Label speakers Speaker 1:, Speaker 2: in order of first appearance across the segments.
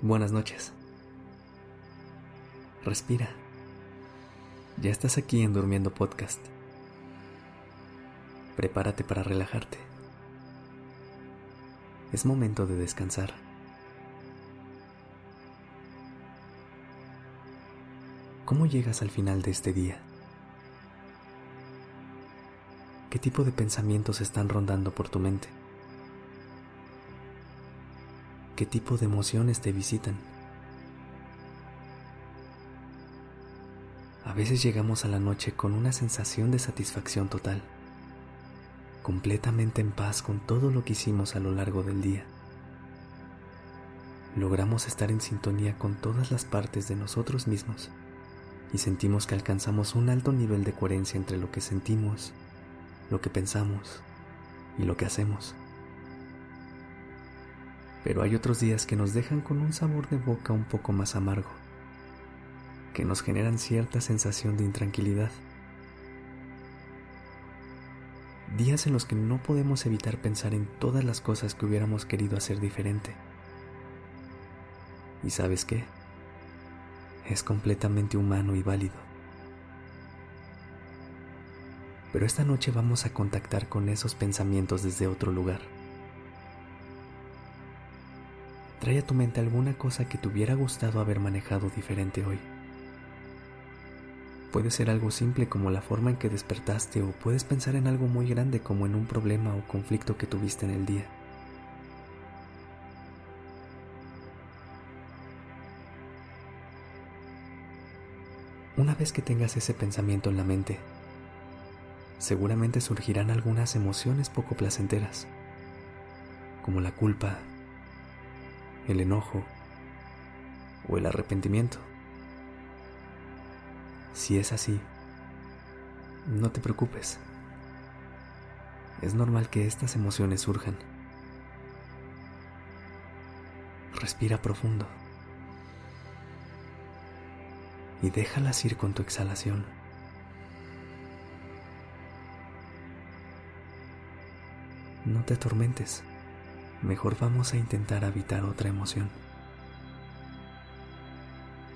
Speaker 1: Buenas noches. Respira. Ya estás aquí en Durmiendo Podcast. Prepárate para relajarte. Es momento de descansar. ¿Cómo llegas al final de este día? ¿Qué tipo de pensamientos están rondando por tu mente? ¿Qué tipo de emociones te visitan? A veces llegamos a la noche con una sensación de satisfacción total, completamente en paz con todo lo que hicimos a lo largo del día. Logramos estar en sintonía con todas las partes de nosotros mismos y sentimos que alcanzamos un alto nivel de coherencia entre lo que sentimos, lo que pensamos y lo que hacemos pero hay otros días que nos dejan con un sabor de boca un poco más amargo, que nos generan cierta sensación de intranquilidad. Días en los que no podemos evitar pensar en todas las cosas que hubiéramos querido hacer diferente. ¿Y sabes qué? Es completamente humano y válido. Pero esta noche vamos a contactar con esos pensamientos desde otro lugar Trae a tu mente alguna cosa que te hubiera gustado haber manejado diferente hoy. Puede ser algo simple como la forma en que despertaste o puedes pensar en algo muy grande como en un problema o conflicto que tuviste en el día. Una vez que tengas ese pensamiento en la mente, seguramente surgirán algunas emociones poco placenteras, como la culpa, el enojo o el arrepentimiento. Si es así, no te preocupes. Es normal que estas emociones surjan. Respira profundo y déjalas ir con tu exhalación. No te atormentes mejor vamos a intentar habitar otra emoción.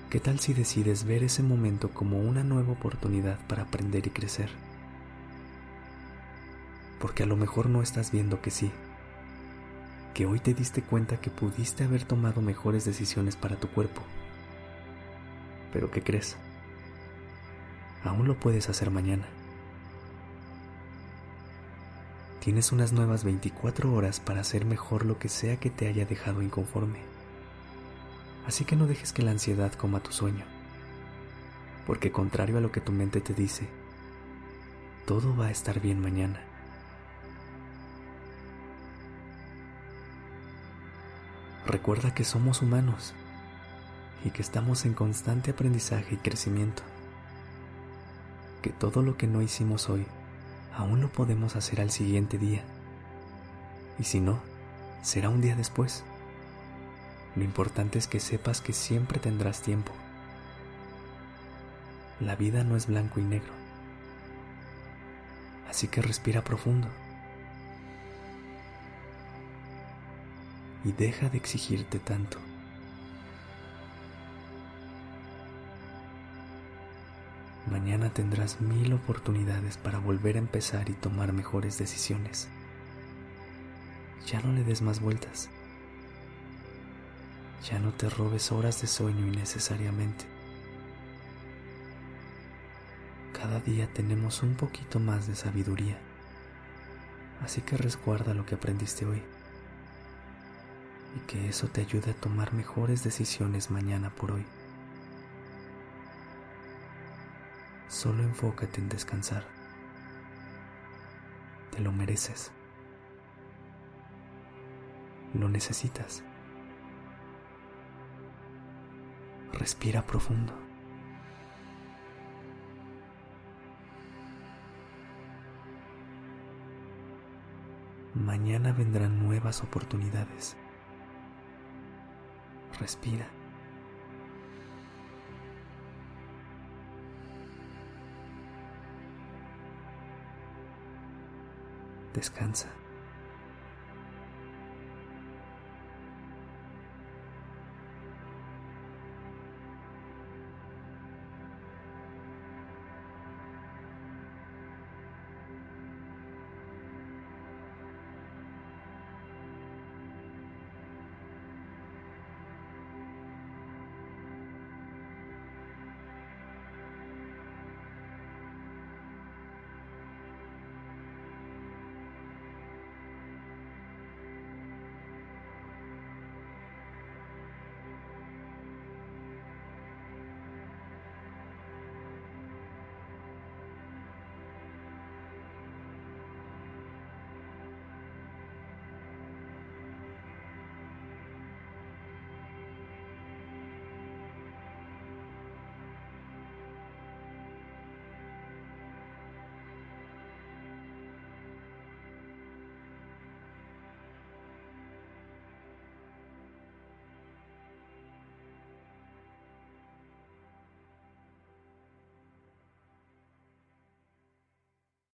Speaker 1: ¿Qué tal si decides ver ese momento como una nueva oportunidad para aprender y crecer? Porque a lo mejor no estás viendo que sí, que hoy te diste cuenta que pudiste haber tomado mejores decisiones para tu cuerpo. Pero ¿qué crees? Aún lo puedes hacer mañana. Tienes unas nuevas 24 horas para hacer mejor lo que sea que te haya dejado inconforme. Así que no dejes que la ansiedad coma tu sueño, porque contrario a lo que tu mente te dice, todo va a estar bien mañana. Recuerda que somos humanos y que estamos en constante aprendizaje y crecimiento, que todo lo que no hicimos hoy aún lo podemos hacer al siguiente día. Y si no, será un día después. Lo importante es que sepas que siempre tendrás tiempo. La vida no es blanco y negro. Así que respira profundo. Y deja de exigirte tanto. Mañana tendrás mil oportunidades para volver a empezar y tomar mejores decisiones. Ya no le des más vueltas. Ya no te robes horas de sueño innecesariamente. Cada día tenemos un poquito más de sabiduría. Así que resguarda lo que aprendiste hoy. Y que eso te ayude a tomar mejores decisiones mañana por hoy. Solo enfócate en descansar. Te lo mereces. Lo necesitas. Respira profundo. Mañana vendrán nuevas oportunidades. Respira. Descansa.